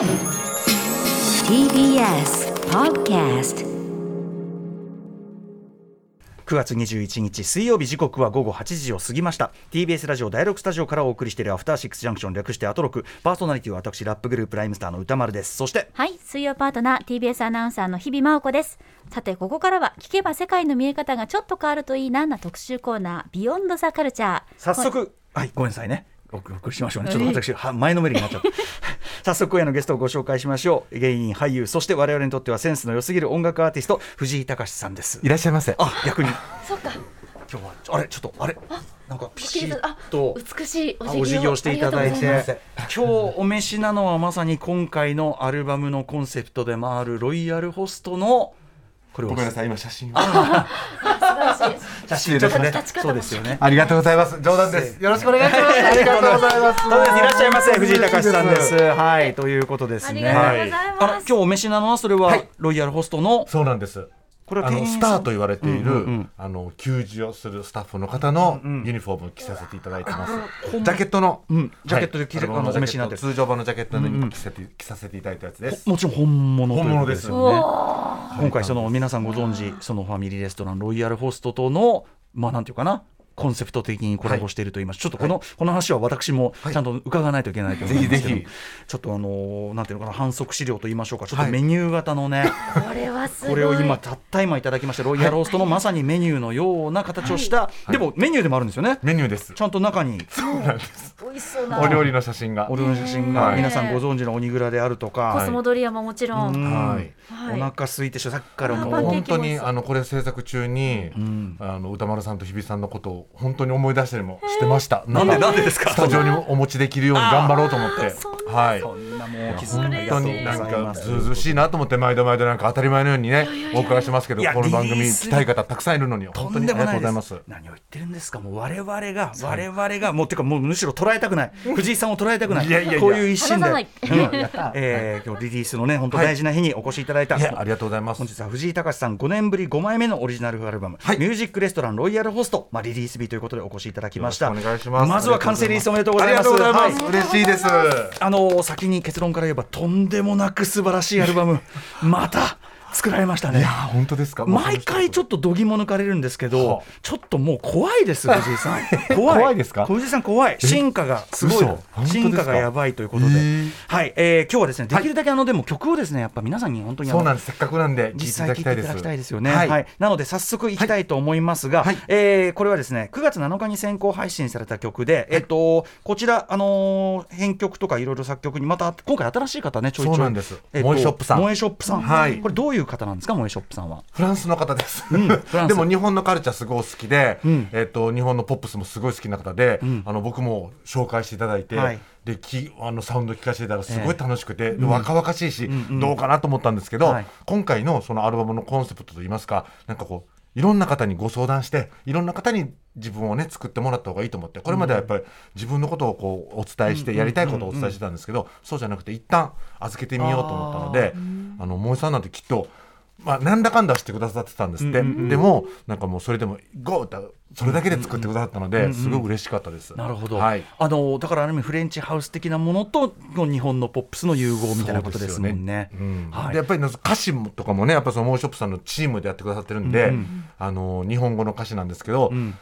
TBS Podcast 9月21日水曜日時刻は午後8時を過ぎました。TBS ラジオ第6スタジオからお送りしているアフターシックスジャンクション略してアトロク。パーソナリティは私ラップグループライムスターの歌丸です。そしてはい水曜パートナー TBS アナウンサーの日々真央子です。さてここからは聞けば世界の見え方がちょっと変わるといいなな特集コーナービヨンドザカルチャー早速はいごめんなさいねおお送りしましょうね。ちょっと私は前のめりになっちゃった。早速今夜のゲストをご紹介しましょう。芸人俳優そして我々にとってはセンスの良すぎる音楽アーティスト藤井隆さんです。いらっしゃいませ。あ逆に。そっか。今日はあれちょっとあれ？なんかピシッあと美しいあお辞儀をしていただいて。今日お召しなのはまさに今回のアルバムのコンセプトでもあるロイヤルホストのこれを。ごめんなさい、今写真を。写真ですね。そうですよね。ありがとうございます。冗談です。よろしくお願いします。ありがとうございます。いらっしゃいませ藤井隆さんです。はいということですね。ありがとうございます。あら今日お召しなのはそれははい。ロイヤルホストの？そうなんです。これはスターと言われている、うんうんうん。あの給仕をするスタッフの方のうん。うんユニフォームを着させていただいてます。ジャケットの、うん。ジャケットで着れはいあのお召しになってる通常版のジャケットうんうんに着せて着させていただいたやつです。もちろん本物ということですよね。今回その皆さんご存知そのファミリーレストランロイヤルホストとのまあなんていうかなコンセプト的にコラボしていると言います、ちょっとこの、この話は私もちゃんと伺わないといけないと思うんですけど、ぜひぜちょっとあのーなんていうのかな反則資料と言いましょうか。ちょっとはいメニュー型のね、これはすごい。これを今たった今いただきましたロイヤルホストのまさにメニューのような形をした、でもメニューでもあるんですよね。メニューです。ち。ゃんと中に美味しそうな。お料理の写真が。お料理の写真が。はい皆さんご存知のオニグラであるとか、コスモドリアももちろん、うんはい。はい。お腹空いてしょさっきからも。本当にあのこれ制作中に、ん。あの歌丸さんと日比さんのことを本当に思い出したりもしてました。なんでかなんでですか？スタジオにお持ちできるように頑張ろうと思って。はい。そんなもう気遣本いありがとうご当になんかずうずうしいなと思って毎度毎度なんか当たり前のようにねお伺いしますけどこの番組来たい方たくさんいるのに。と本当にありがとうございます。す。何を言ってるんですか？もう我々が我々がもうてかもうむしろ捉えたくない。藤井さんを捉えたくない。いやいやいや。こういう一心で。うん。えー今日リリースのね本当大事な日にお越しいただいた、いやありがとうございます。本。日は藤井隆さん5年ぶり5枚目のオリジナルアルバム、はい。ミュージックレストランロイヤルホスト、まあ、リリース日ということでお越しいただきました。よろしくお願いします。まずは完成リリースおめでとうございます。ありがとうございます。はい。嬉しいです。あの先に結論から言えばとんでもなく素晴らしいアルバム。また作られましたね。いや本当ですか？毎回ちょっと度肝抜かれるんですけど、はあ。ちょっともう怖いです 藤井さん。怖い。怖いですか？藤井さん怖い。進化がすごい。進化がやばいということで、はい、えー今日はですねできるだけあのでも曲をですねやっぱ皆さんに本当にそうなんです。せっかくなんで実ただきたいです。際聞いていただきたいですよね、ははい。いなので早速いきたいと思いますが、はい。えーこれはですね9月7日に先行配信された曲で、えっとこちら、あのー編曲とかいろいろ作曲にまた今回新しい方ねちょいちょい。そうなんです。えっと萌えショップさん。萌えショップさん、はい。これどういう方なんですか萌えショップさんは？フランスの方です、んフランス。でも日本のカルチャーすごい好きで、ん。えっと日本のポップスもすごい好きな方で、ん。あの僕も紹介していただいて、はい。できあのサウンド聞かせてたらすごい楽しくて、で若々しいし、んうん。どうかなと思ったんですけど、はい。今回のそのアルバムのコンセプトといいますかなんかこういろんな方にご相談していろんな方に自分をね作ってもらった方がいいと思ってこれまではやっぱり自分のことをこうお伝えしてやりたいことをお伝えしてたんですけど、そうじゃなくて一旦預けてみようと思ったのであの萌えさんなんてきっと。まあ、なんだかんだしてくださってたんですって、でもなんかもうそれでも「ゴー!」ってそれだけで作ってくださったので、すごく嬉しかったです。なるほど、はい、あのだからある意味フレンチハウス的なものと日本のポップスの融合みたいなことですもんね。うんはい。でやっぱり歌詞もとかもねやっぱそのモーショップさんのチームでやってくださってるんで、あの日本語の歌詞なんですけど、ん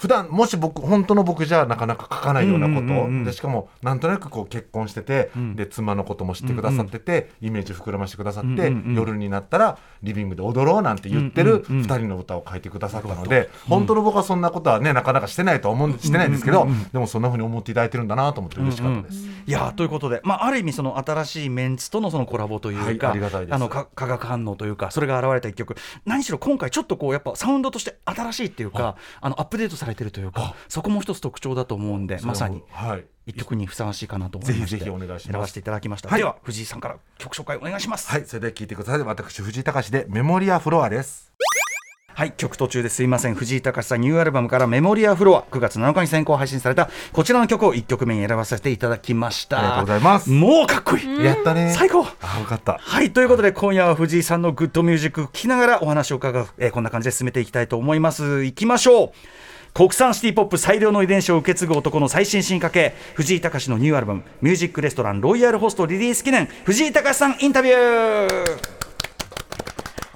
普段もし僕本当の僕じゃなかなか書かないようなこと、うんうんうんうん。でしかもなんとなくこう結婚してて、ん。で妻のことも知ってくださってて、イメージ膨らましてくださって、うんうんうん。夜になったらリビングで踊ろうなんて言ってるうんうんうん。2人の歌を書いてくださったので、本当の僕はそんなことはねなかなかしてないとは思うんしてないんですけど、でもそんなふうに思っていただいてるんだなと思って嬉しかったです。いやーということで、まあ、ある意味その新しいメンツとのそのコラボというか、はいありがたいです。のか化学反応というかそれが現れた一曲。何しろ今回ちょっとこうやっぱサウンドとして新しいっていうかあのアップデートされてるというかそこも一つ特徴だと思うんでまさにはい。一曲にふさわしいかなと思いましてぜひぜひお願いします。選ばせていただきました、はい。では藤井さんから曲紹介お願いします。はい、それでは聞いてください。私、藤井隆でメモリアフロアです。はい。曲途中ですいません。藤井隆さんニューアルバムからメモリアフロア9月7日に先行配信されたこちらの曲を1曲目に選ばせていただきました。ありがとうございます。もうかっこいい、やったね。最高。あ、よかった。はい。ということで今夜は藤井さんのグッドミュージック聴きながらお話を伺う、えーこんな感じで進めていきたいと思います。いきましょう国産シティポップ最良の遺伝子を受け継ぐ男の最新進化系藤井隆のニューアルバム「ミュージックレストランロイヤルホスト」リリース記念藤井隆さんインタビュー。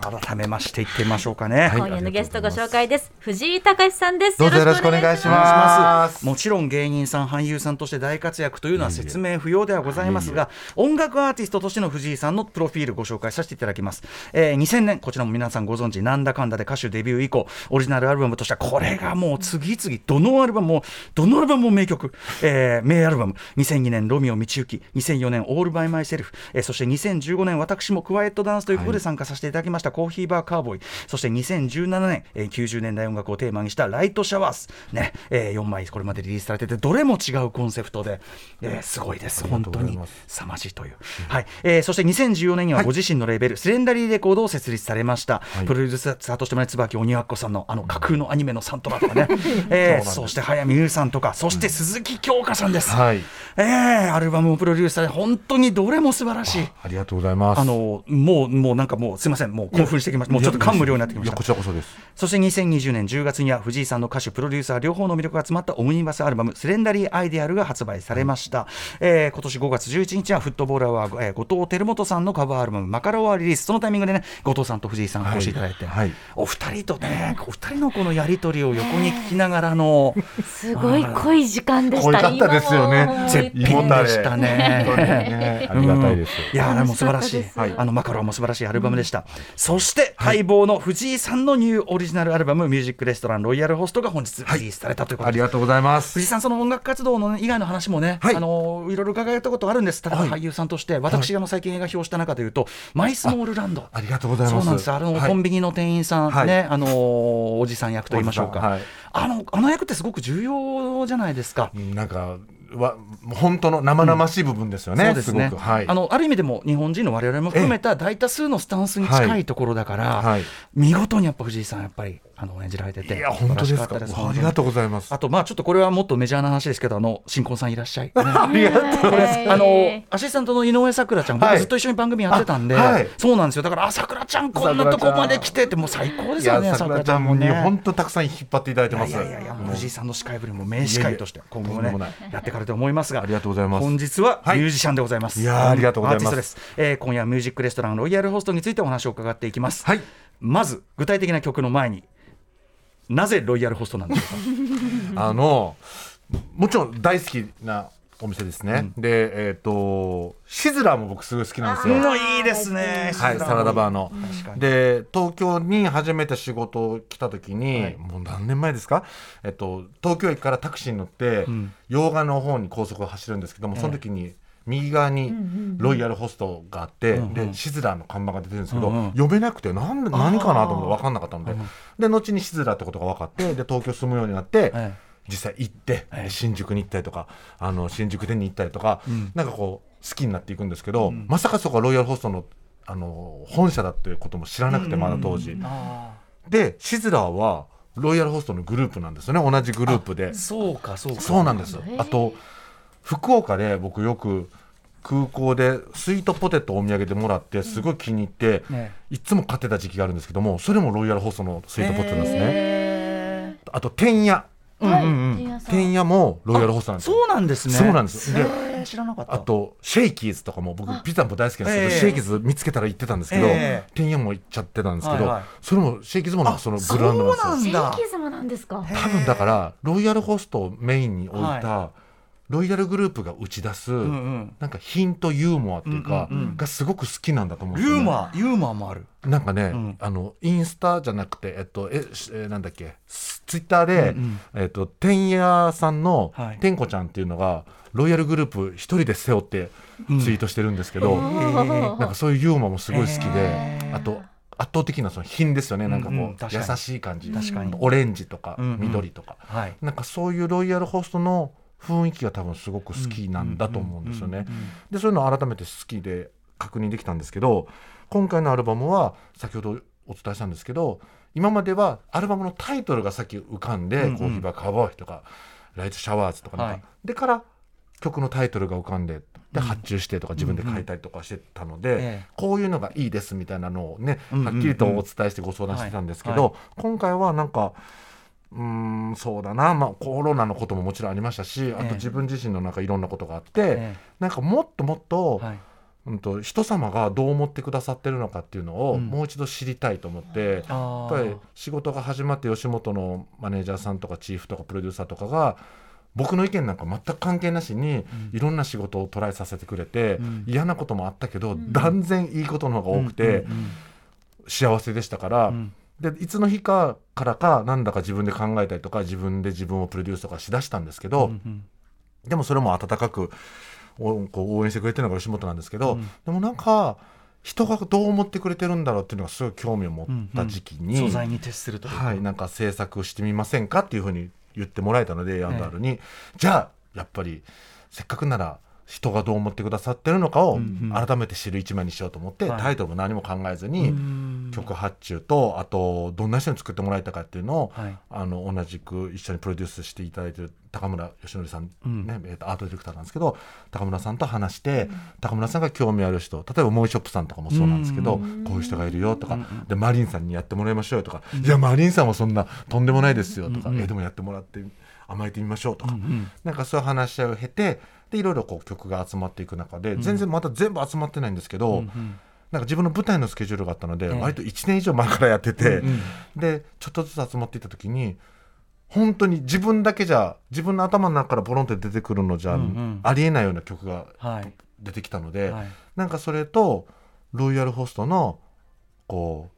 改めましていってみましょうかね、今夜のゲストご紹介です。藤井隆さんです。どうぞよろしくお願いします。もちろん芸人さん俳優さんとして大活躍というのは説明不要ではございますが音楽アーティストとしての藤井さんのプロフィールご紹介させていただきます、えー、2000年こちらも皆さんご存知なんだかんだで歌手デビュー以降オリジナルアルバムとしてはこれがもう次々どのアルバムもどのアルバムも名曲、えー、名アルバム。2002年ロミオ道行2004年オールバイマイセルフ、えー、そして2015年私もクワイエットダンスということで参加させていただきました、コーヒーバーカーボーイ。そして2017年、えー、90年代音楽をテーマにしたライトシャワース、ねえー、4枚これまでリリースされててどれも違うコンセプトで、えー、すごいです。本当に凄まじいという、はい。えー、そして2014年にはご自身のレーベル、はい、スレンダリーレコードを設立されました、はい、プロデューサーとしてもね椿鬼奴さんのあの架空のアニメのサントラとかね、えー、そして早見優さんとかそして鈴木京香さんです、はい。えー、アルバムをプロデュースされ本当にどれも素晴らしい。ありがとうございます。あのもうもうなんかもうすみません。もう興奮してきました。もうちょっと感無量になってきました。こちらこそです。そして2020年10月には藤井さんの歌手プロデューサー両方の魅力が詰まったオムニバスアルバム「スレンダリー・アイデアル」が発売されました、えー、今年5月11日はフットボールアワー、えー、後藤輝元さんのカバーアルバム「マカロワ」リリース。そのタイミングでね後藤さんと藤井さんお越しいただいて、はい。はい、お二人とねお二人のこのやり取りを横に聞きながらのすごい濃い時間でした。濃かったですよね。絶品でしたね。ね。ありがたいです、いやでも素晴らしい、はい、あのマカロワも素晴らしいアルバムでした、そして待望の藤井さんのニューオリジナルアルバム「ミュージックレストランロイヤルホスト」が本日リリースされたということで、ありがとうございます。藤井さんその音楽活動の、ね、以外の話もね、はい、あのいろいろ伺えたことあるんです。例えば俳優さんとして、私がの最近映画表した中でいうと「マイスモールランド」ありがとうございます。そうなんですあの、コンビニの店員さんね、あのおじさん役と言いましょうか、あのあの役ってすごく重要じゃないですか。なんかは本当の生々しい部分ですよね、うん、そうですね。すはい、あのある意味でも日本人の我々も含めた大多数のスタンスに近いところだから、はい。はい、見事にやっぱ藤井さんやっぱりあの演じられてて。いや本当ですか？ありがとうございます。あとまあちょっとこれはもっとメジャーな話ですけどあの新婚さんいらっしゃい、ね、ありがとうございます。あのアシスタントの井上咲楽ちゃん僕ずっと一緒に番組やってたんで、はい、そうなんですよ。だからあ咲楽ちゃんこんなとこまで来てってもう最高ですよね咲楽ちゃんもね本当たくさん引っ張っていただいてます。いやいやいや藤井さんの司会ぶりも名司会として今後もねやっていかれると思いますが。ありがとうございます。本日はミュージシャンでございます、いやありがとうございます。す、えー、今夜ミュージックレストランロイヤルホストについてお話を伺っていきます。はい。まず具体的な曲の前になぜロイヤルホストなんでしょうか？あのもちろん大好きなお店ですね、うん、でえっ、ー、とシズラーも僕すごい好きなんですよ。いいですねはいサラダバーの、うん、で東京に初めて仕事来た時に、はい、もう何年前ですか？えっと東京駅からタクシーに乗って、うん、洋画の方に高速を走るんですけども、その時に右側にロイヤルホストがあって、うんうん、でシズラーの看板が出てるんですけど、うんうん、読めなくて何何かなと思って分かんなかったので、で後にシズラーってことが分かってで東京住むようになって、実際行って、新宿に行ったりとかあの新宿店に行ったりとか、うん、なんかこう好きになっていくんですけど、うん、まさかそこがロイヤルホストのあの本社だっていうことも知らなくてまだ当時。でシズラーはロイヤルホストのグループなんですよね。同じグループで。そうかそうか。そうなんですあと福岡で僕よく空港でスイートポテトお土産でもらってすごい気に入って、ね、いつも買ってた時期があるんですけどもそれもロイヤルホストのスイートポテトなんですね。あとてんやてんやもロイヤルホストなんですそうなんですね。そうなんです。で知らなかった。あとシェイキーズとかも僕ピザも大好きなんですけど、シェイキーズ見つけたら行ってたんですけど、てんやも行っちゃってたんですけど、それもシェイキーズもそのブランドなんですよ。シェイキーズもなんですか多分だからロイヤルホストをメインに置いた、ロイヤルグループが打ち出す、うんうん、なんか品とユーモアっていうか、うんうん、がすごく好きなんだと思うんですよ、ね、ユーモアユーモアもある。なんかね、うん、あのインスタじゃなくてえっとええなんだっけツイッターで、うんうん、えっとてんやさんの、はい、天子ちゃんっていうのがロイヤルグループ一人で背負ってツイートしてるんですけど、うん、なんかそういうユーモアもすごい好きで、あと圧倒的なその品ですよね。なんかこう、うんうん、優しい感じ。確かに。オレンジとか緑とか、うん。うんはい、なんかそういうロイヤルホストの雰囲気が多分すごく好きなんだと思うんですよね。でそういうのを改めて好きで確認できたんですけど今回のアルバムは先ほどお伝えしたんですけど今まではアルバムのタイトルがさっき浮かんで「コーヒーバーカーボーイ」とか「ライトシャワーズ」とかなんか、はい、でから曲のタイトルが浮かんでで発注してとか自分で書いたりとかしてたので、こういうのがいいですみたいなのをねはっきりとお伝えしてご相談してたんですけど今回はなんか。うーんそうだな、まあ、コロナのことももちろんありましたしあえ。えと自分自身の中いろんなことがあって、えなんかもっともっと,、はい。うん、と人様がどう思ってくださってるのかっていうのをうん。もう一度知りたいと思って、あやっぱり仕事が始まって吉本のマネージャーさんとかチーフとかプロデューサーとかが僕の意見なんか全く関係なしにいろんな仕事をトライさせてくれて、うん。嫌なこともあったけど、断然いいことの方が多くて、うん。幸せでしたから、うんでいつの日かからかなんだか自分で考えたりとか自分で自分をプロデュースとかしだしたんですけど、うんうんでもそれも温かくおこう応援してくれてるのが吉本なんですけど、うん。でもなんか人がどう思ってくれてるんだろうっていうのがすごい興味を持った時期に、素材に徹するとはい、なんか制作してみませんかっていうふうに言ってもらえたので、ヤンダールに。じゃあやっぱりせっかくなら人がどう思ってくださってるのかをうんうん。改めて知る一枚にしようと思って、はい。タイトルも何も考えずに、うん。曲発注とあとどんな人に作ってもらえたかっていうのを、はい。あの同じく一緒にプロデュースしていただいてる高村義則さん、うん。ねえーとアートディレクターなんですけど高村さんと話して、高村さんが興味ある人例えばモイショップさんとかもそうなんですけど、うん。こういう人がいるよとか、うんうんでマリンさんにやってもらいましょうよとか、いやマリンさんはそんなとんでもないですよとか、うんうん。えでもやってもらって甘えてみましょうとか、うんうん。なんかそういう話し合いを経てでいろいろこう曲が集まっていく中で、全然まだ全部集まってないんですけど、うんうん。なんか自分の舞台のスケジュールがあったので、ええ。割と1年以上前からやってて、うんうん。でちょっとずつ集まっていった時に本当に自分だけじゃ自分の頭の中からポロンって出てくるのじゃ、うんうん。ありえないような曲がはい。出てきたので、はい。なんかそれとロイヤルホストのこう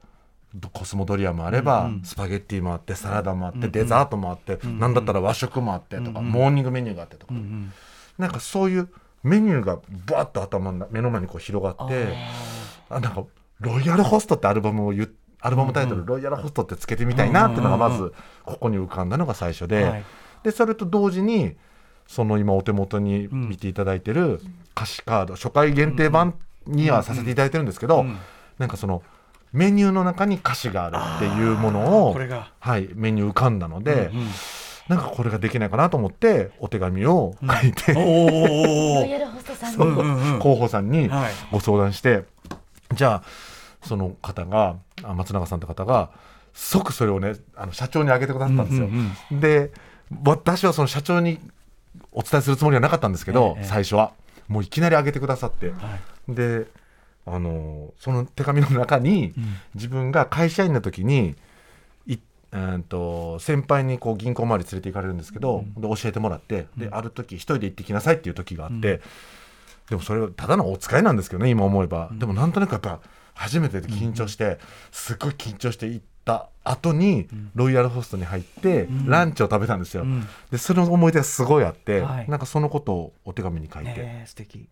コスモドリアもあれば、うんうん。スパゲッティもあってサラダもあって、うんうん。デザートもあって、うんうん。なんだったら和食もあってとか、うんうん。モーニングメニューがあってとか、うんうんなんかそういうメニューがバーッと頭の目の前にこう広がってあなんかロイヤルホストってアルバムを言っアルバムタイトル、うんロイヤルホストってつけてみたいなっていうのがまずここに浮かんだのが最初で、はい。でそれと同時にその今お手元に見ていただいてる歌詞カード初回限定版にはさせていただいてるんですけど、うん。なんかそのメニューの中に歌詞があるっていうものをこれが。はい、メニュー浮かんだので、うんうんなんかこれができないかなと思ってお手紙を書いて、おロおイヤルホストさんに。ご相談して、じゃあその方があ松永さんって方が即それをねあの社長にあげてくださったんですよ。うんうんで私はその社長にお伝えするつもりはなかったんですけど、ええ。最初は。もういきなりあげてくださって、はい。であのその手紙の中に、うん。自分が会社員の時にいうんと先輩にこう銀行周り連れて行かれるんですけど、で教えてもらってである時一人で行ってきなさいっていう時があって、でもそれはただのお使いなんですけどね今思えば、でもなんとなくやっぱ初めてで緊張して、すっごい緊張して行った後に、ロイヤルホストに入って、ランチを食べたんですよ、うん。でその思い出がすごいあって、はい。なんかそのことをお手紙に書いて、ねえ素敵。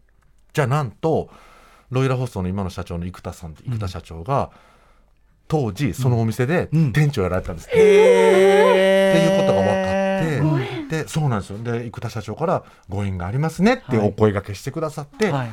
じゃあなんとロイヤルホストの今の社長の生田さん。生田社長が、当時そのお店でうん。店長やられてたんです、ってへいうことが分かって、でそうなんですよ。で生田社長から「ご縁がありますね」ってはい。お声掛けしてくださって、はい。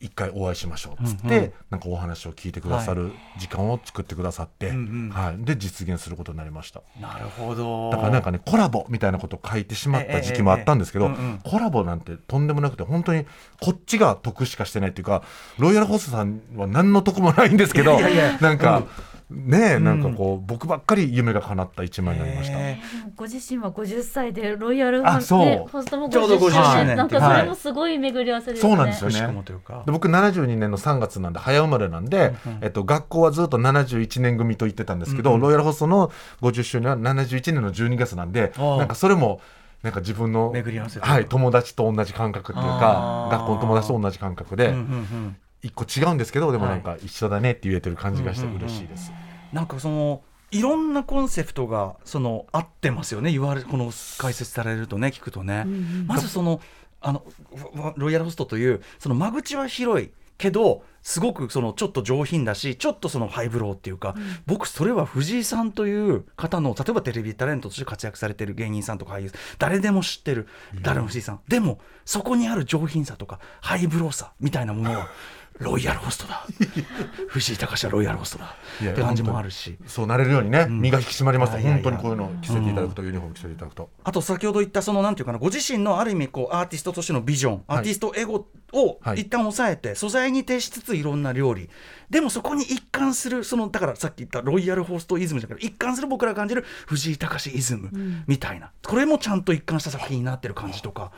一回お会いしましょうっつって、うんうん。なんかお話を聞いてくださる時間を作ってくださって、うんうん。はい、で実現することになりました。なるほど。だからなんかねコラボみたいなことを書いてしまった時期もあったんですけど、コラボなんてとんでもなくて本当にこっちが得しかしてないっていうかロイヤルホストさんは何の得もないんですけどなんか、ねえん。なんかこう僕ばっかり夢が叶った一枚になりました。へご自身は50歳でロイヤルあそう。ねホストもちょうど50 50歳年なんかそれもすごい巡り合わせですね。そうなんですよね。しかもというか。で僕72年の3月なんで早生まれなんで、うんうん。えっと、学校はずっと71年組と言ってたんですけど、うんうん。ロイヤルホストの50周年は71年の12月なんでなんかそれもなんか自分の、巡り合わせというか。はい、友達と同じ感覚っていうあかあ学校の友達と同じ感覚で、うんうんうん。一個違うんですけどでもはいなんか一緒だねって言えてる感じがして嬉しいです。なんかそのいろんなコンセプトがその合ってますよね。言われこの解説されるとね聞くとね、まずそのあのロイヤルホストというその間口は広いけどすごくそのちょっと上品だしちょっとそのハイブローっていうか、僕それは藤井さんという方の例えばテレビタレントとして活躍されてる芸人さんとか俳優誰でも知ってる誰も藤井さん、でもそこにある上品さとかハイブローさみたいなものはロイヤルホストだ。藤井隆はロイヤルホストだ。って感じもあるし。そうなれるようにね、身が引き締まりました、いやいやいや本当にこういうのを着せていただくと、ユニフォーム着せていただくと。あと先ほど言ったそのなんていうかなご自身のある意味こうアーティストとしてのビジョンアーティストエゴをはい一旦抑えて素材に徹しつついろんな料理。でもそこに一貫するそのだからさっき言ったロイヤルホストイズムじゃなくて一貫する僕らが感じる藤井隆イズムみたいな。これもちゃんと一貫した作品になってる感じとか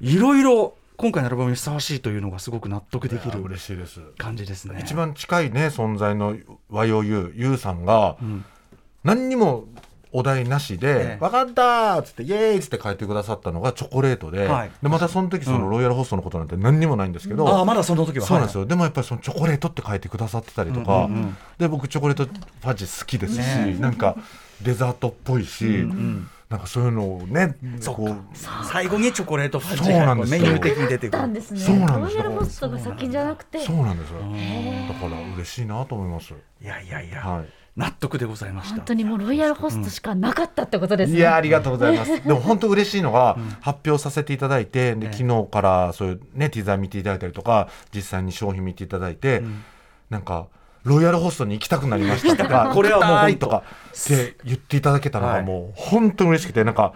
いろいろ今回のアルバムにふさわしいというのがすごく納得できる嬉しいです。感じですね。一番近いね存在の YOU ユウさんが、何にもお題なしえでえ「分かった!」っつって「イエーイ!」っつって書いてくださったのがチョコレートで,、はいでまたその時そのロイヤルホストのことなんて何にもないんですけど、ああまだその時はそうなんですよ、でもやっぱりそのチョコレートって書いてくださってたりとか、うんうんうんで僕チョコレートファジ好きですし、ねなんかデザートっぽいし、なんかそういうのをねこう。最後にチョコレートファッジそうなんですよ。がメニュー的に出てくる。そうなんですロイヤルホストが先じゃなくて。そうなんですよ。だから嬉しいなと思います。いやいやいや、はい。納得でございました。本当にもうロイヤルホストしかなかったってことですね。いやありがとうございます。でも本当嬉しいのが、発表させていただいてでええ。昨日からそういうねティザー見ていただいたりとか実際に商品見ていただいて、なんかロイヤルホストに行きたくなりましたとか これはもう本当とかって言っていただけたのはい。がもう本当に嬉しくてなんか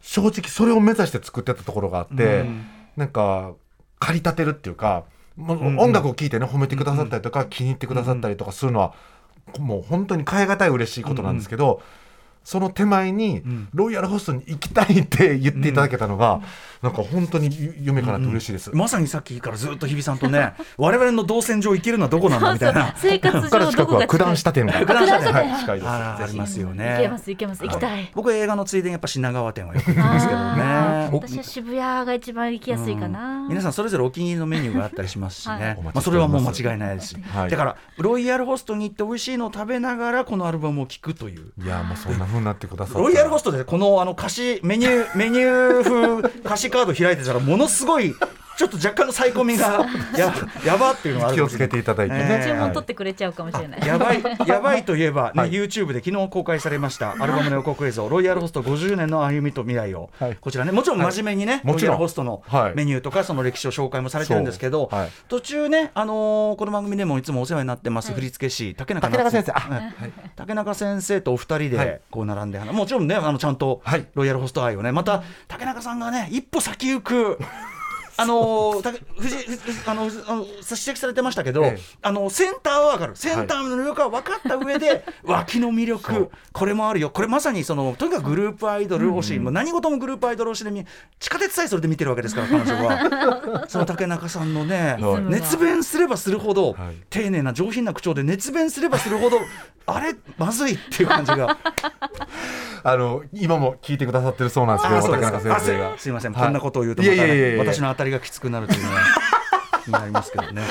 正直それを目指して作ってたところがあって、うん。なんか駆り立てるっていうかもううんうん。音楽を聴いてね褒めてくださったりとか、気に入ってくださったりとかするのは、もう本当に変え難い嬉しいことなんですけど、その手前に、ん。ロイヤルホストに行きたいって言っていただけたのが、なんか本当にゆ夢かなって嬉しいです。まさにさっきからずっと日比さんとね 我々の動線上行けるのはどこなんだみたいな。生活ここから上近くは九段下店が九段下店。はい近いです。ありますよ行けねます行けます。行きたい。僕映画のついでにやっぱ品川店はよく行きますけどね。僕私は渋谷が一番行きやすいかな。皆さんそれぞれお気に入りのメニューがあったりしますしね、はいまあ、それはもう間違いないですし、はい。だからロイヤルホストに行って美味しいのを食べながらこのアルバムを聴くという。いやもうそんな風になってくださってロイヤルホストでこのあの歌詞メニューメニュー風歌詞 カード開いてたらものすごいちょっと若干のサイコミが ややばっていうのがある気をつけていただいてね。えー。注文取ってくれちゃうかもしれない。やばい やばいといえば、ねはい。YouTube で昨日公開されましたアルバムの予告映像「ロイヤルホスト50年の歩みと未来を」はい。こちらねもちろん真面目にね、もちろん。ロイヤルホストのはい。メニューとかその歴史を紹介もされてるんですけど、途中ね、あのーこの番組でもいつもお世話になってます、振付師竹中竹中先生。あ。はい。竹中先生とお二人はい。でこう並んで、もちろんねあのちゃんとはい。ロイヤルホスト愛をねまた竹中さんがね一歩先行くあのー、た藤藤あの藤あの指摘されてましたけど、ええ。あのセンターは分かる。センターの魅力は分かった上で、脇の魅力これもあるよ。これまさにそのとにかくグループアイドル推し、もう何事もグループアイドル推しで見地下鉄さえそれで見てるわけですから彼女は。その竹中さんのねはい。熱弁すればするほど、はい。丁寧な上品な口調で熱弁すればするほど あれ？まずいっていう感じが。あの今も聞いてくださってるそうなんですけど、あそうです竹中か先生が。あすすいません、はい。こんなことを言うとまた、いやいやいやいや。私の当たりがきつくなるというのは気になりますけどね。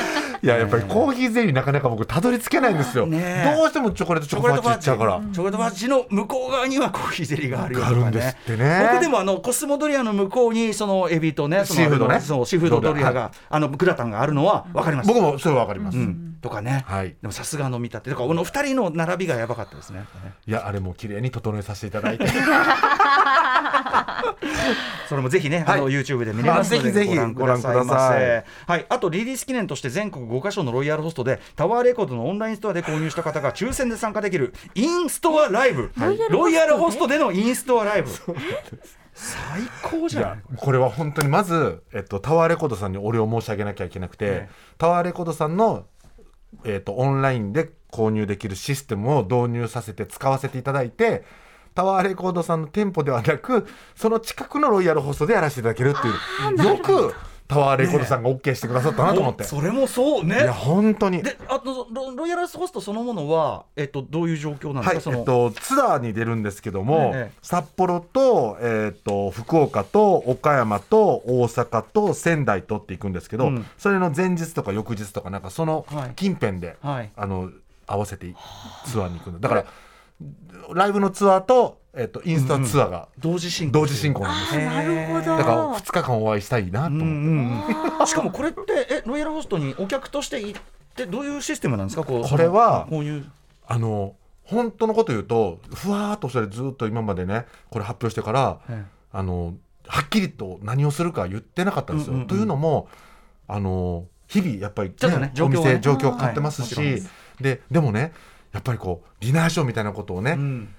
いややっぱりコーヒーゼリーなかなか僕たどり着けないんですよ。どうしてもチョコレートチョコファッジいっちゃうから。チョコレートバッジの向こう側にはコーヒーゼリーがあるよとかね。あるんですってね僕でもあのコスモドリアの向こうにそのエビとね、そのシーフードねシーフードドリアが、はあのグラタンがあるのはわかります。僕もそれはわかります。うん、とかね。はいでもさすがの見たって、だからこの二人の並びがやばかったですね。いやあれも綺麗に整えさせていただいて。それもぜひね、はいあの YouTube で見れますのであぜひぜひご覧ください。はい、あとリリース記念として全国5カ所のロイヤルホストでタワーレコードのオンラインストアで購入した方が抽選で参加できるインストアライブ、ロイヤルホストでのインストアライブ。最高じゃないいや。これは本当にまず、えっと、タワーレコードさんにお礼を申し上げなきゃいけなくて、ええタワーレコードさんの、えっと、オンラインで購入できるシステムを導入させて使わせていただいてタワーレコードさんの店舗ではなくその近くのロイヤルホストでやらせていただけるっていう。よくタワーレコードさんが OK してくださったなと思って、おそれもそういやね。本当にで、あとロロイヤルホストそのものはえっとどういう状況なんですか？そのはいえっと、ツアーに出るんですけども、ええ札幌と,、えっと福岡と岡山と大阪と仙台とっていくんですけど、うんそれの前日とか翌日とかなんかそのはい近辺で、はい。あの合わせてツアーに行くのだからライブのツアーと,、えっとインスタツアーが同時進行。同時進行なんです、なるほど。だから2日間お会いしたいなと思って、うんうんうん、しかもこれってえロイヤルホストにお客として行ってどういうシステムなんですか？こうこれはこういう。あの本当のこと言うとふわーっとそれずっと今までねこれ発表してから、えあのはっきりと何をするか言ってなかったんですよ。うんうんうん。というのもあの日々やっぱり、ね状お況がね。店状況変わってますし、はい。ででもねやっぱりこうディナーショーみたいなことをね、うん。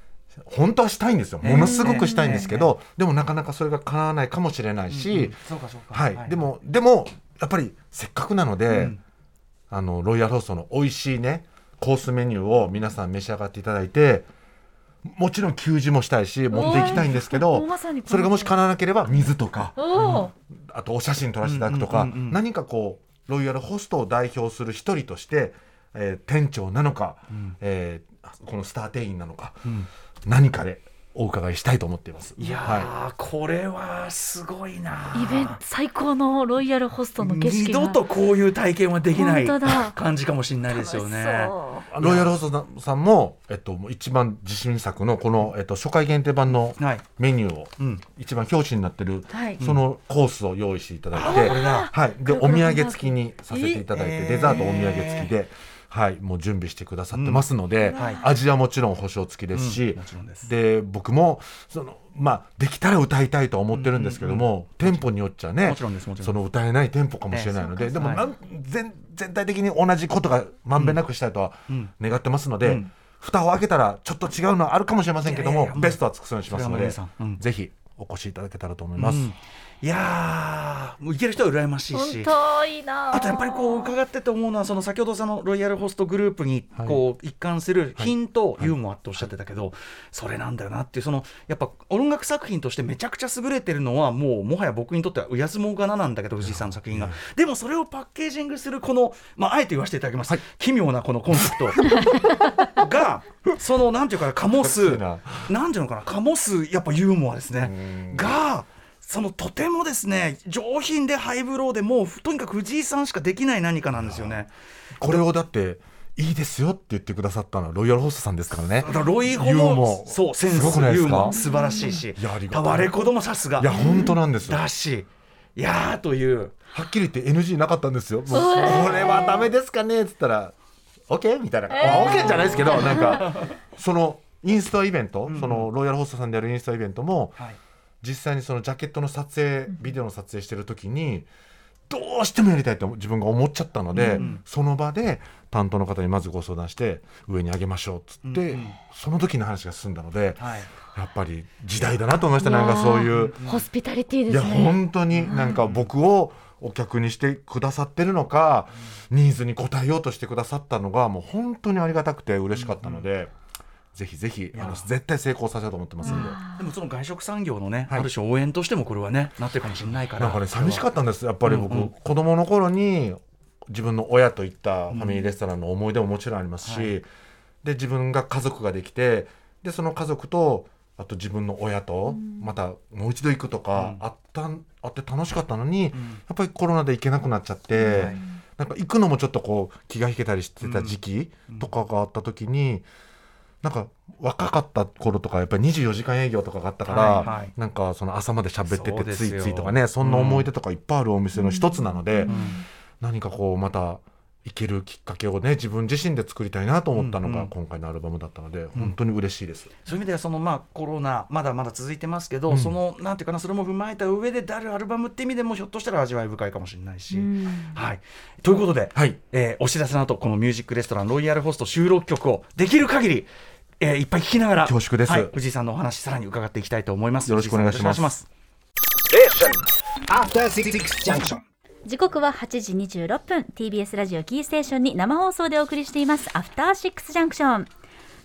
本当はしたいんですよ。ええものすごくしたいんですけど、でもなかなかそれが叶わないかもしれないし、でもでもやっぱりせっかくなので、うん。あのロイヤルホストの美味しいねコースメニューを皆さん召し上がっていただいてもちろん給仕もしたいし持っていきたいんですけおど それがもし叶わなければ水とかあとお写真撮らせていただくとか、何かこうロイヤルホストを代表する一人として、えー店長なのか、えーこのスター店員なのか、ん何かでお伺いしたいと思っています。いやはー、これはすごいなイベント最高のロイヤルホストの景色が二度とこういう体験はできない感じかもしれないですよね。ロイヤルホストさんも、えっと、一番自信作のこの、えっと、初回限定版のはい。メニューを、うん。一番表紙になってる、はいそのコースを用意していただいて。はい、でお土産付きにさせていただいて、えーデザートお土産付きで、はい、もう準備してくださってますので、ん。はい。味はもちろん保証付きですし、うんもちろんです。で僕もその、まあ、できたら歌いたいとは思ってるんですけども、店舗によっちゃねもちろんですもちろんです。その歌えない店舗かもしれないので、ええでもはい全全体的に同じことがまんべんなくしたいとはうん。願ってますので、うん。蓋を開けたらちょっと違うのはあるかもしれませんけどもいやいやいやベストは尽くすようにしますので、ぜひお越しいただけたらと思います。うんいやー、もう行ける人は羨ましいし。本当いいなあとやっぱりこう伺ってて思うのはその先ほどそのロイヤルホストグループにこう一貫する品とユーモアっておっしゃってたけどそれなんだよなっていうそのやっぱ音楽作品としてめちゃくちゃ優れてるのはもうもはや僕にとってはうやつもがななんだけど藤井さんの作品が。でもそれをパッケージングするこのまああえて言わせていただきます。奇妙なこのコンセプトが そのなんていうかかっこいすいな。なんていうのかな醸すやっぱユーモアですね。うん。がそのとてもですね上品でハイブローでもうとにかく藤井さんしかできない何かなんですよね。これをだっていいですよって言ってくださったのはロイヤルホストさんですからね。だからロイホもそうセンスユーモア素晴らしいしタワレコドもさすが。いや本当なんですよ。だしいやーという。はっきり言って NG なかったんですよ。もうこれはダメですかねっつったら、OK? みたいな。まあ OK じゃないですけど、なんか、そのインスタイベント、そのロイヤルホストさんでやるインスタイベントも、はい実際にそのジャケットの撮影、ビデオの撮影してる時に、どうしてもやりたいと自分が思っちゃったので、その場で担当の方にまずご相談して上に上げましょうっつって、その時の話が進んだので、はい。やっぱり時代だなと思いましたなんかそういう。ホスピタリティいやですね。本当になんか僕をお客にしてくださってるのか、ニーズに応えようとしてくださったのがもう本当にありがたくて嬉しかったので、ぜひぜひあの絶対成功させようと思ってますんで。でもその外食産業のね、はい。ある種応援としてもこれはねなってるかもしれないから。なんかね寂しかったんです。やっぱり僕、うんうん。子供の頃に自分の親と行ったファミリーレストランの思い出ももちろんありますし、はいで自分が家族ができてでその家族とあと自分の親とまたもう一度行くとか、あったんあって楽しかったのに、やっぱりコロナで行けなくなっちゃって、はい。なんか行くのもちょっとこう気が引けたりしてた時期とかがあった時に、なんか若かった頃とかやっぱり24時間営業とかがあったから、はいはい。なんかその朝まで喋っててついついとかねそんな思い出とかいっぱいあるお店の一つなので、うん何かこうまた行けるきっかけをね自分自身で作りたいなと思ったのがうんうん今回のアルバムだったので、本当に嬉しいです。そういう意味ではそのまあコロナまだまだ続いてますけど、うん。そのなんていうかなそれも踏まえた上でであるアルバムって意味でもひょっとしたら味わい深いかもしれないし。はい、ということで、はい。えーお知らせの後このミュージックレストランロイヤルホスト収録曲をできる限り、えーいっぱい聴きながら恐縮です。はい、藤井さんのお話さらに伺っていきたいと思います。よろしくお願いします.時刻は8時26分。TBS ラジオキーステーションに生放送でお送りしています。アフターシックスジャンクション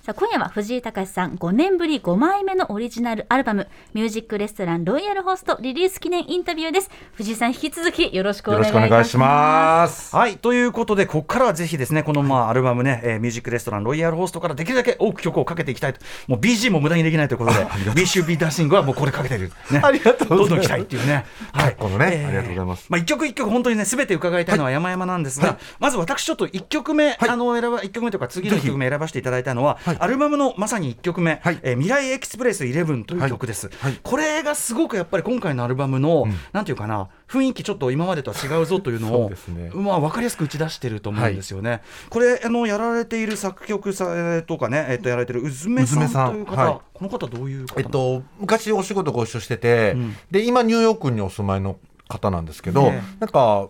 さあ今夜は藤井隆さん5年ぶり5枚目のオリジナルアルバムミュージックレストランロイヤルホストリリース記念インタビューです。藤井さん引き続きよろしくおよ願いいたします。はいということでここからはぜひですねこのまあアルバムね、えーミュージックレストランロイヤルホストからできるだけ多く曲をかけていきたいと。もう BG も無駄にできないということで b c b ダンシングはもうこれかけてる、ね、ありがとうございます。どんどんいきたいっていうね。はい。このねありがとうございます。まあ一曲一曲本当にねすべて伺いたいのは山々なんですが、まず私ちょっと一曲目、あの選ば一曲目というか次の一曲目選ばせていただいたのは、はいアルバムのまさに1曲目、はい。えー未来エクスプレス11という曲です、はい。これがすごくやっぱり今回のアルバムの、なんていうかな雰囲気ちょっと今までとは違うぞというのをですね。まあ、分かりやすく打ち出してると思うんですよね、これあのやられている作曲さえーとかね、えっとやられてるうずめさんんという方、はい。この方どういう方えっと、昔お仕事ご一緒してて、うん。で今ニューヨークにお住まいの方なんですけど、ねなんか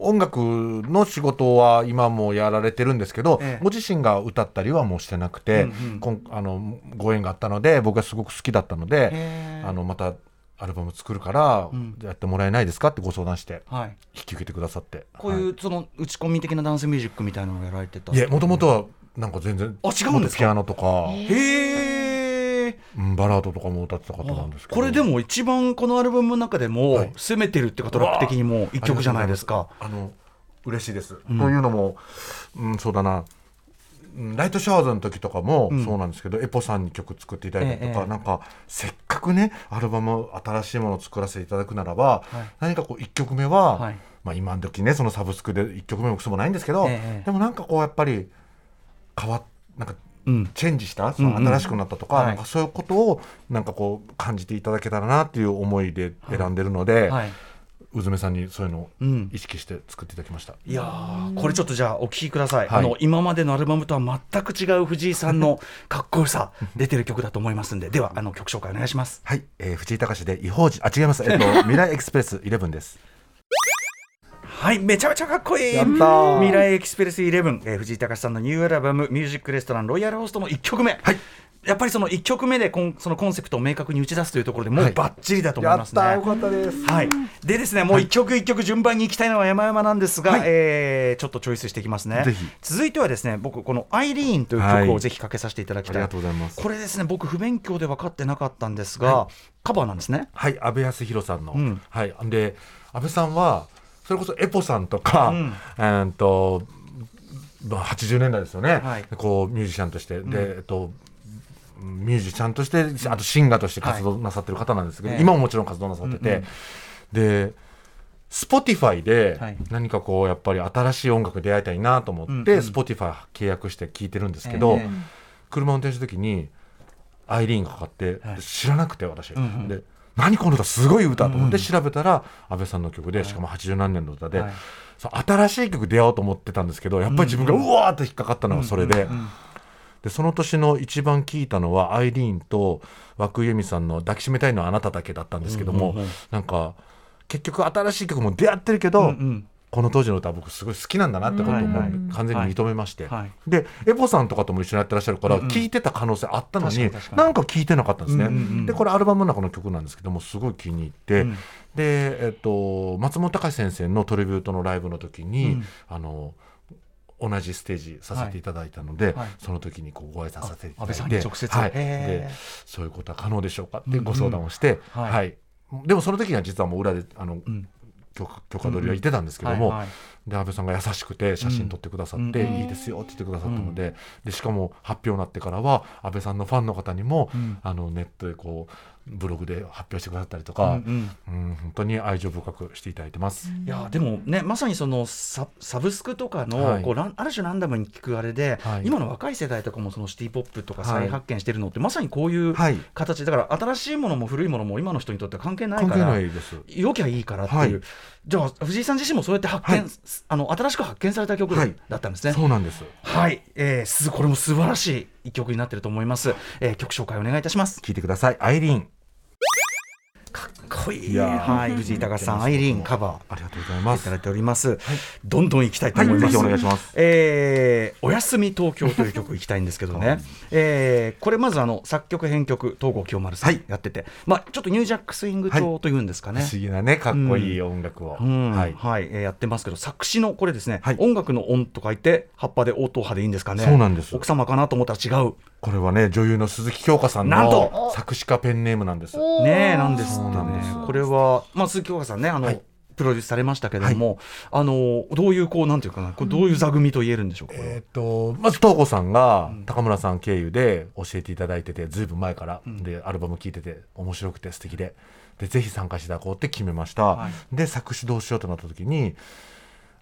音楽の仕事は今もやられてるんですけど、ええ。ご自身が歌ったりはもうしてなくて、うんうん。こんあのご縁があったので僕がすごく好きだったのでへーあのまたアルバム作るからうん。やってもらえないですかってご相談してはい、引き受けてくださって。こういう、その打ち込み的なダンスミュージックみたいなのをやられてたはいいやもともとはなんか全然あ違うんですか？ピアノとか、へえ。うんバラードとかも歌ってた方なんですけど。これでも一番このアルバムの中でもはい。攻めてるっていうかトラック的にも一曲じゃないですか。あの嬉しいです、ん。というのも、うん、そうだな。うんライトシャワーズの時とかもうん。そうなんですけど、エポさんに曲作っていただいたりとか、ええなんかせっかくねアルバム新しいものを作らせていただくならば、はい。何かこう1曲目は、はい。まあ、今の時ねそのサブスクで1曲目もクソもないんですけど、ええでもなんかこうやっぱり変わっなんかうんチェンジしたそのうん。うん新しくなったとか,、はい。なんかそういうことをなんかこう感じていただけたらなっていう思いで選んでるので、はい、うずめさんにそういうのをうん。意識して作っていただきました。いやーこれちょっとじゃあお聴きください、はい。あの今までのアルバムとは全く違う藤井さんの かっこよさ出てる曲だと思いますんで。ではあの曲紹介お願いします。はい、えー、藤井隆で異邦人あ違います。えっと 未来エクスプレス11ですはいめちゃめちゃかっこいい。やったー。未来エクスプレス11、えー、藤井隆さんのニューアルバム「ミュージックレストランロイヤルホスト」の1曲目。はい。やっぱりその1曲目でこんそのコンセプトを明確に打ち出すというところでもうはい。バッチリだと思いますね、かったです。はい、でですねもう一曲一曲順番に行きたいのは山々なんですが、はい。えーちょっとチョイスしていきますね。ぜひ。続いてはですね僕この「アイリーン」というはい。曲をぜひかけさせていただきたい、ありがとうございます。これですね僕不勉強で分かってなかったんですが、カバーなんですね。はい安倍康弘さんの、うん。はい。で安倍さんはそれこそエポさんとか、うん。えーっとまあ80年代ですよね、はい。こうミュージシャンとして、でえっとミュージシャンとしてあとシンガーとして活動なさってる方なんですけど、ええ。今ももちろん活動なさってて、うんうん。で Spotify ではい。何かこうやっぱり新しい音楽に出会いたいなと思って、うんうん。Spotify 契約して聴いてるんですけど、ええ。車運転した時にアイリーンがかかって、はい。知らなくて私、うんうん。で何この歌すごい歌と思ってうん。調べたら安倍さんの曲でしかも80何年の歌で、新しい曲出会おうと思ってたんですけどやっぱり自分がうわーって引っかかったのがそれで,、でその年の一番聴いたのはアイリーンと涌井絵美さんの「抱きしめたいのはあなただけ」だったんですけども、なんか結局新しい曲も出会ってるけど、うんうんこの当時の歌は僕すごい好きなんだなってことを完全に認めまして、はい。でエポさんとかとも一緒にやってらっしゃるからうんうん聞いてた可能性あったのに、確かに確か。になんか聞いてなかったんですね、でこれアルバムの中の曲なんですけどもすごい気に入って、うん。で、えっと、松本隆先生のトリビュートのライブの時に、うん。あの同じステージさせていただいたので、その時にこうご挨拶させていただいて直接。でそういうことは可能でしょうかってご相談をして、ははい。いでもその時には実はもう裏であの、ん許可許可取りは言ってたんですけども、はいはい。で安倍さんが優しくて写真撮ってくださって、うんいいですよって言ってくださったので,、でしかも発表になってからは安倍さんのファンの方にも、うん。あのネットでこうブログで発表してくださったりとか、うんうん。うん本当に愛情深くしていただいてます。いやでもねまさにそのササブスクとかの、はい。こうランある種ランダムに聞くあれで、はい。今の若い世代とかもそのシティ・ポップとかはい。再発見してるのって、まさにこういうはい。形だから新しいものも古いものも今の人にとっては関係ない関係からない。です。良きゃいいからっていう、はい。じゃあ藤井さん自身もそうやって発見、はい。あの新しく発見された曲はい。だったんですね。そうなんです。はい、えー、すこれも素晴らしい一曲になってると思います、えー、曲紹介お願いいたします。聞いてください。アイリーン。かっこいい。いやーはい。藤井隆さんアイリーンカバーありがとうございます。いただい。ております、どんどん行きたいとはい、思います、ぜひお願いします。えーおやすみ東京という曲いきたいんですけどね、えーこれまずあの作曲編曲東郷清丸さんはい。やってて、まあ、ちょっとニュージャックスイング調というんですかね、不思議なね、かっこいい音楽を。うん。ははい。い。えーやってますけど作詞のこれですね、はい。音楽の音と書いて葉っぱで音派でいいんですかね。そうなんです。奥様かなと思ったら違う。これはね、女優の鈴木京香さんのと作詞家ペンネームなんです。ねえなんですってそうなんですね。これは、まあ、鈴木京香さんねあの、はい。プロデュースされましたけれども、あのどういうこうなんていうかなこれどういう座組と言えるんでしょうか、これは。えっとまず東子さんが高村さん経由で教えていただいててずいぶん前から、でアルバム聴いてて面白くて素敵ででぜひ参加していただこうって決めました、はい。で作詞どうしようとなった時に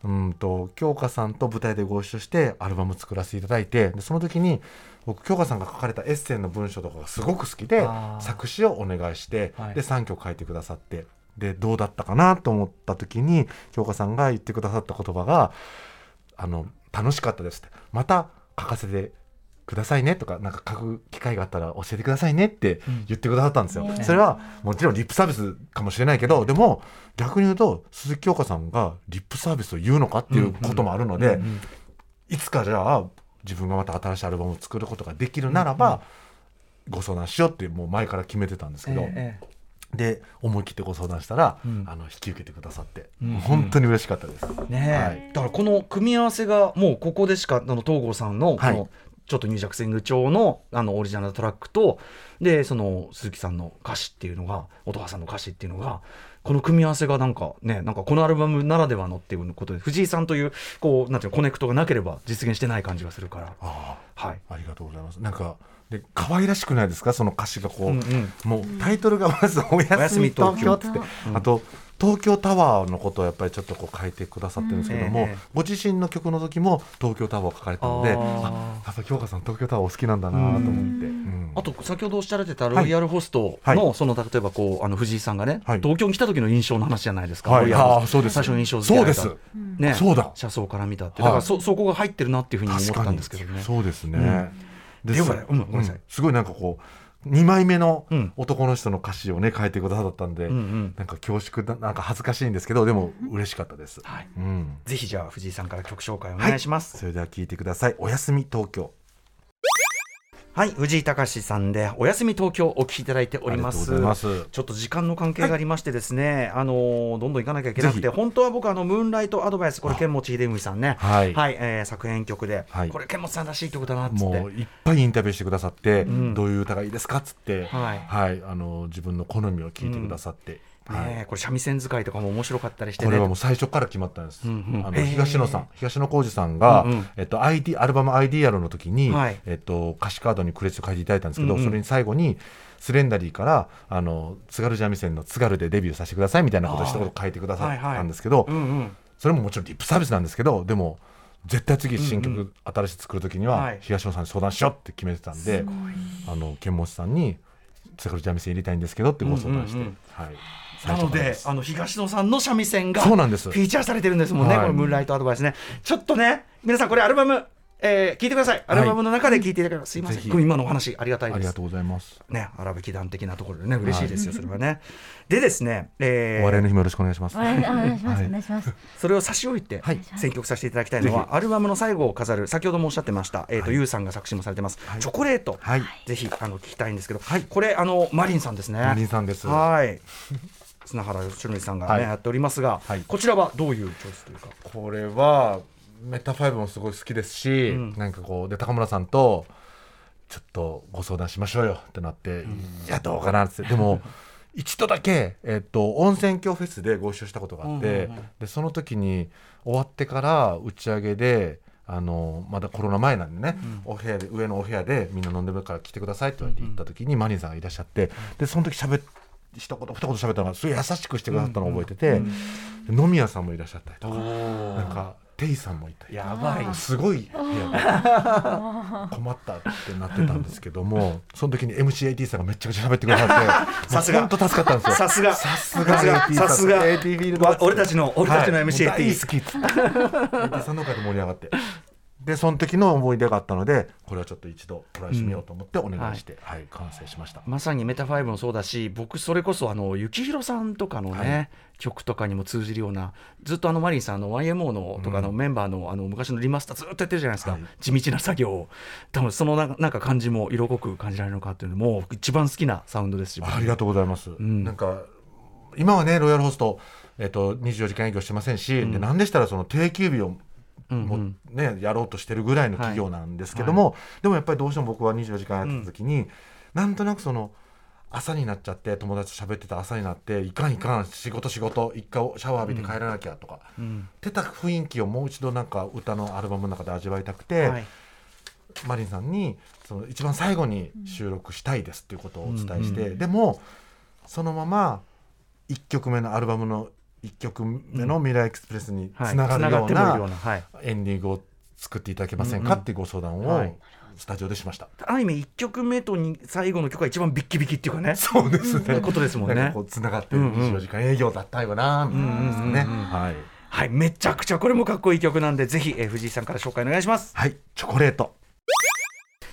うんと京香さんと舞台でご一緒してアルバム作らせていただいてでその時に僕京香さんが書かれたエッセイの文章とかがすごく好きで作詞をお願いして、はい。で3曲書いてくださってでどうだったかなと思った時に京香さんが言ってくださった言葉があの楽しかったですって。また書かせてくださいねとかなんか書く機会があったら教えてくださいねって言ってくださったんですよ。それはもちろんリップサービスかもしれないけどでも逆に言うと鈴木京香さんがリップサービスを言うのかっていうこともあるので、いつかじゃあ自分がまた新しいアルバムを作ることができるならば、ご相談しようってもう前から決めてたんですけど。ええで思い切ってご相談したら、ん。あの引き受けてくださって、ん本当に嬉しかったです。ねえ、はい。だからこの組み合わせがもうここでしかあの東郷さんのこはい。のちょっと入弱線口調のあのオリジナルトラックとでその鈴木さんの歌詞っていうのが音羽さんの歌詞っていうのがこの組み合わせがなんかねなんかこのアルバムならではのっていうことで藤井さんというこうなんていうのコネクトがなければ実現してない感じがするから。あはい。あありがとうございます。なんかで可愛らしくないですか？その歌詞がこう、うんうん。もうタイトルがまず「おやすみ東京」っつって、あと東京タワーのことをやっぱりちょっとこう書いてくださってるんですけども、ご自身の曲の時も東京タワーを書かれたのであやっぱ京香さん東京タワーお好きなんだなと思って、うん。あと先ほどおっしゃられてたロイヤルホストはい。のその例えばこうあの藤井さんがねはい。東京に来た時の印象の話じゃないですか。はい。あーそうです。最初の印象そうでね。そうだ。車窓から見たって。だはい。からそそこが入ってるなっていうふうに思ったんですけどね。そうですね、うん。ででもねうんごめんなさい。すごいなんかこう2枚目のうん。男の人の歌詞をね書いてくださったんで、うんうん。なんか恐縮だなんか恥ずかしいんですけどでも嬉しかったです、はい。うん。ぜひじゃあ藤井さんから曲紹介お願いします。それでは聞いてください。おやすみ東京はい、藤井隆さんでおやすみ東京お聞きいただいております。ます。ちょっと時間の関係がありましてですね、あのーどんどん行かなきゃいけなくて、本当は僕あのムーンライトアドバイスこれ剣持秀文さんね、はい。えー作編曲で、はい。これ剣持さんらしい曲だなって。もういっぱいインタビューしてくださって、ん。どういう歌がいいですかっつって、はい。あの自分の好みを聞いてくださって、はいねえこれ三味線使いとかも面白かったりしてね。これはもう最初から決まったんです。うんうん。あの東野さん、東野幸治さんが、うんうん。えっと ID アルバムアイディアルの時に、はい。えっと歌詞カードにクレジット書いていただいたんですけど、うんうん。それに最後にスレンダリーからあの津軽三味線の津軽でデビューさせてくださいみたいなことを一言書いてくださったんですけど、うんうん。それももちろんリップサービスなんですけど、でも絶対次新曲、うん新しい作る時には、はい。東野さんに相談しようって決めてたんで、あの剣持さんに津軽三味線入れたいんですけどってご相談して、うんうんうん。はい。なのであの東野さんの三味線がそうなんですフィーチャーされてるんですもんね、はいこのムーンライトアドバイスね。ちょっとね、皆さんこれアルバム、えー聞いてください。アルバムの中で聞いていただければ、すいません。今のお話ありがたいですありが。とうございます。ね、荒引き団的なところでね、嬉しいですよ、それはね。でですね、えーお笑いの日もよろしくお願いします。お願いお願いします、はいお願いします。それを差し置いて、はい選曲させていただきたいのは、アルバムの最後を飾る、先ほどもおっしゃってました、えーと、ゆうさんが作詞もされてます、チョコレート、はい。ぜひあの聞きたいんですけど、はいこれ、あのマリンさんですね。マリンさんですはい。砂原義則さんがね、はい。やっておりますが、はい。こちらはどういうチョイスというか？これはメタファイブもすごい好きですし、うん。なんかこうで高村さんとちょっとご相談しましょうよってなって、いやどうかなって。でも 一度だけ、えっと温泉郷フェスでご一緒したことがあって、うんうんうん。でその時に終わってから打ち上げであのまだコロナ前なんでね、お部屋で上のお部屋でみんな飲んでるから来てくださいって言われて行った時にマリンさんがいらっしゃってでその時喋っ一言二言喋ったのがすごい優しくしてくださったのを覚えてて、で飲み屋さんもいらっしゃったりとか、なんかテイさんもいたりやばい。すごい部屋で困ったってなってたんですけども その時に MCAT さんがめちゃくちゃ喋ってくださって さすが。本当助かったんですよ。さすが、さすがさすが、俺たちの、俺たちのはい。MCAT。もう大好き。っつって AT さんのおかげで盛り上がってでその時の思い出があったのでこれはちょっと一度トライしてみようと思ってお願いして、はい完成しました。まさにメタファイブもそうだし、僕それこそあの幸宏さんとかのね、はい。曲とかにも通じるような、ずっとあのマリンさんあの YMO のとかのメンバーのあの昔のリマスターずっとやってるじゃないですか。はい。地道な作業を。多分そのなんかなんか感じも色濃く感じられるのかっていうのも一番好きなサウンドですし。ありがとうございます、ん。なんか今はねロイヤルホスト、えっと24時間営業してませんし、でなんでしたらその定休日をもうんうん。ね、やろうとしてるぐらいの企業なんですけども、でもやっぱりどうしても僕は24時間やってた時に、なんとなくその朝になっちゃって友達と喋ってた朝になっていかんいかん仕事仕事一回シャワー浴びて帰らなきゃとか、うん。ってた雰囲気をもう一度なんか歌のアルバムの中で味わいたくて、はい。マリンさんにその一番最後に収録したいですっていうことをお伝えして、うんでもそのまま1曲目のアルバムの1曲目の「未来エクスプレス」につはい。ながるようなエンディングを作っていただけませんかっていうご相談をはい。スタジオでしました。ある意味1曲目とに最後の曲が一番ビッキビキっていうかね。そうですそういうことですもんね。つながってる24時間営業だったよなみたいなですかね。はい。はい、めちゃくちゃこれもかっこいい曲なんで、ぜひ、えー藤井さんから紹介お願いします。はい、チョコレート。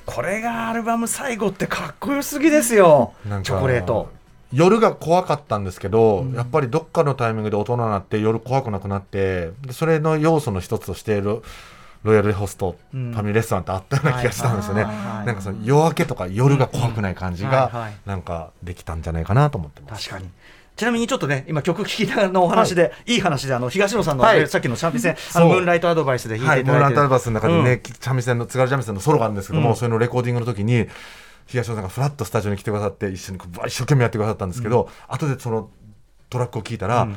これがアルバム最後ってかっこよすぎですよ。チョコレート夜が怖かったんですけど、やっぱりどっかのタイミングで大人になって夜怖くなくなってでそれの要素の一つとしているロイヤルホスト、うん。ファミリーレストランってあったような気がしたんですよね、はいはいなんかその夜明けとか夜が怖くない感じがいなんかできたんじゃないかなと思ってます。確かに。ちなみにちょっとね今曲聴きながらのお話で、い、い話であの東野さんの、はい。さっきのチャンピオン戦あのムーンライトアドバイスで弾いはい、モーランていただいてタルバスの中でね、うん。三味線の津軽三味線のソロがあるんですけども、うん。それのレコーディングの時に東野さんがフラッとスタジオに来てくださって一緒にこう一生懸命やってくださったんですけど、後でそのトラックを聞いたら、うん。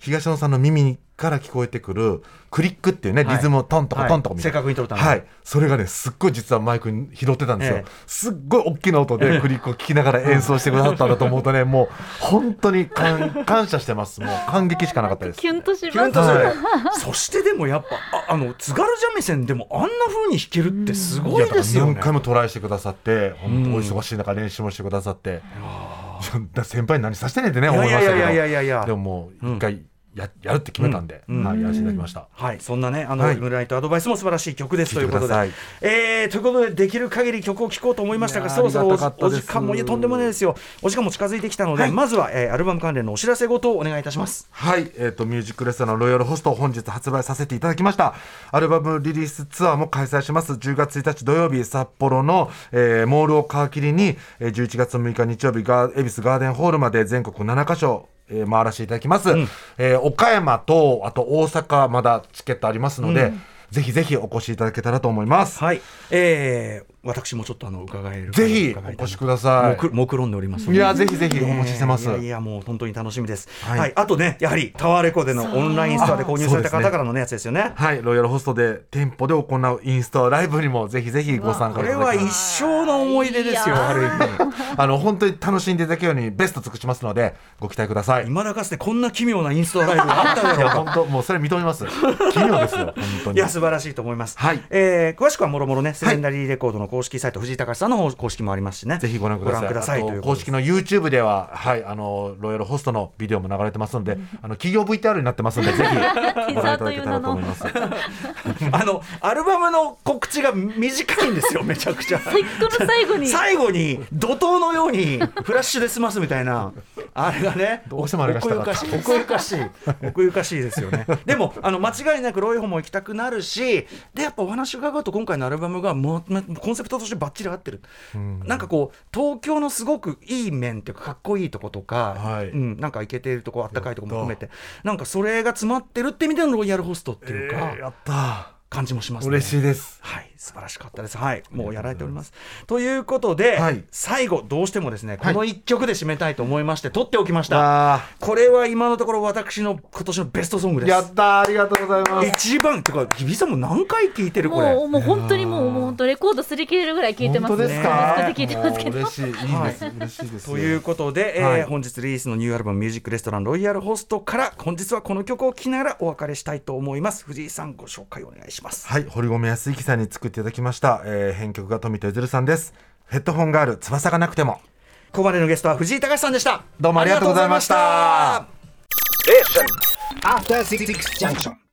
東野さんの耳から聞こえてくるクリックっていうね、はい。リズムをトンとかトンとかみたいな、正確に取るために。はい、それがねすっごい実はマイクに拾ってたんですよ、ええ。すっごい大きな音でクリックを聞きながら演奏してくださったんだと思うとねもう本当に感 感謝してます。もう感激しかなかったです。キュンとしますキュンとする、はい。そしてでもやっぱああの津軽三味線でもあんな風に弾けるってすごいですよね。や何回もトライしてくださって本当うんお忙しい中練習もしてくださって、だ 先輩に何させてんねんってねいや思いましたけど。いやいやいやいやでももう一回や,、やるって決めたんで、うんはい、やらせていただきました。はい、そんなね、あの、はいムライトアドバイスも素晴らしい曲ですということで。えーということで、できる限り曲を聴こうと思いましたが、そろそろお時間も、いや、とんでもないですよ。お時間も近づいてきたので、はいまずは、えーアルバム関連のお知らせごとをお願いいたします。はい、えっ、と、ミュージックレストランロイヤルホストを本日発売させていただきました。アルバムリリースツアーも開催します。10月1日土曜日、札幌の、えーモールを皮切りに、えー11月6日日曜日、ガー恵比寿ガーデンホールまで全国7カ所、えー回らせていただきます。えー岡山と、あと大阪、まだチケットありますので、ぜひぜひお越しいただけたらと思います。はい、えー私もちょっとあの伺える。ぜひお越しください。目論んでおります。いや、ぜひぜひお待ちしてます。いやいやもう本当に楽しみです、ははい。いあとねやはりタワーレコでのオンラインストアで購入された方からのねやつですよね。はい、ロイヤルホストで店舗で行うインストライブにもぜひぜひご参加これは一生の思い出ですよ。ある意味あの本当に楽しんでいただけるようにベスト尽くしますのでご期待ください。い未だかつてこんな奇妙なインストライブがあっただろう本当もうそれ認めます。奇妙ですよ本当に。いや素晴らしいと思います、はい。えー詳しくはもろもろねセレンダリーレコードの公式サイト、藤井隆さんの方公式もありますしね。ぜひご覧ください。公式の YouTube でははいあのロイヤルホストのビデオも流れてますので、あの企業 VTR になってますのでぜひ ご覧いただけたらと思います。あのアルバムの告知が短いんですよめちゃくちゃ。最後に。最後に怒涛のようにフラッシュで済ますみたいなあれがねどうしてもあれが奥ゆかしい。奥ゆかしい。奥ゆかしいですよね。でもあの間違いなくロイホも行きたくなるしでやっぱお話伺うと今回のアルバムがもコンセプトとしてバッチリ合ってる、なんかこう東京のすごくいい面っていうかかっこいいとことか、はい。うん、なんかイケてるとこあったかいとこも含めてなんかそれが詰まってるって意味でのロイヤルホストっていうか、えーやった。感じもしますね。嬉しいです。はい、素晴らしかったです。はい、もうやられております。ということで、はい最後どうしてもですね、はいこの一曲で締めたいと思いまして、撮っておきました。あこれは今のところ私の今年のベストソングです。ーやったありがとうございます。一番てか日比さんも何回聴いてるこれ。もうもう本当にもうもう本当レコード擦り切れるぐらい聞いてます本当ですか？聞いてますけど嬉しいいいです、嬉しいです。ということで、えーはい本日リリースのニューアルバム「ミュージックレストランロイヤルホスト」から本日はこの曲を聴きながらお別れしたいと思います藤井さんご紹介お願いしますはい、堀米康之さんに作いただきました、えー編曲が富田譲さんです。ヘッドホンガール翼がなくても。ここまでのゲストは藤井隆さんでしたどうもありがとうございましたありがとうございました After Six Junction.